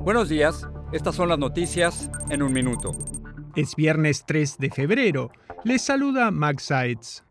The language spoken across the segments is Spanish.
Buenos días, estas son las noticias en un minuto. Es viernes 3 de febrero. Les saluda Max Sides.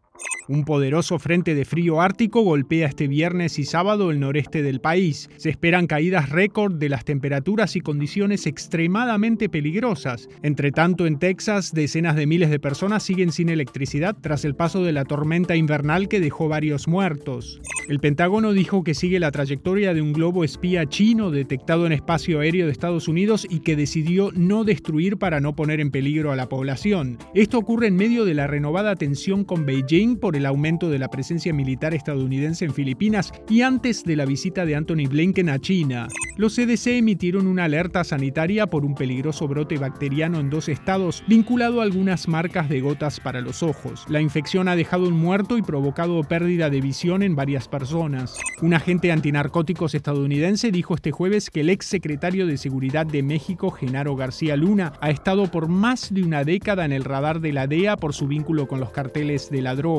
Un poderoso frente de frío ártico golpea este viernes y sábado el noreste del país. Se esperan caídas récord de las temperaturas y condiciones extremadamente peligrosas. Entre tanto, en Texas, decenas de miles de personas siguen sin electricidad tras el paso de la tormenta invernal que dejó varios muertos. El Pentágono dijo que sigue la trayectoria de un globo espía chino detectado en espacio aéreo de Estados Unidos y que decidió no destruir para no poner en peligro a la población. Esto ocurre en medio de la renovada tensión con Beijing por el aumento de la presencia militar estadounidense en Filipinas y antes de la visita de Anthony Blinken a China. Los CDC emitieron una alerta sanitaria por un peligroso brote bacteriano en dos estados vinculado a algunas marcas de gotas para los ojos. La infección ha dejado un muerto y provocado pérdida de visión en varias personas. Un agente antinarcóticos estadounidense dijo este jueves que el ex secretario de Seguridad de México, Genaro García Luna, ha estado por más de una década en el radar de la DEA por su vínculo con los carteles de la droga.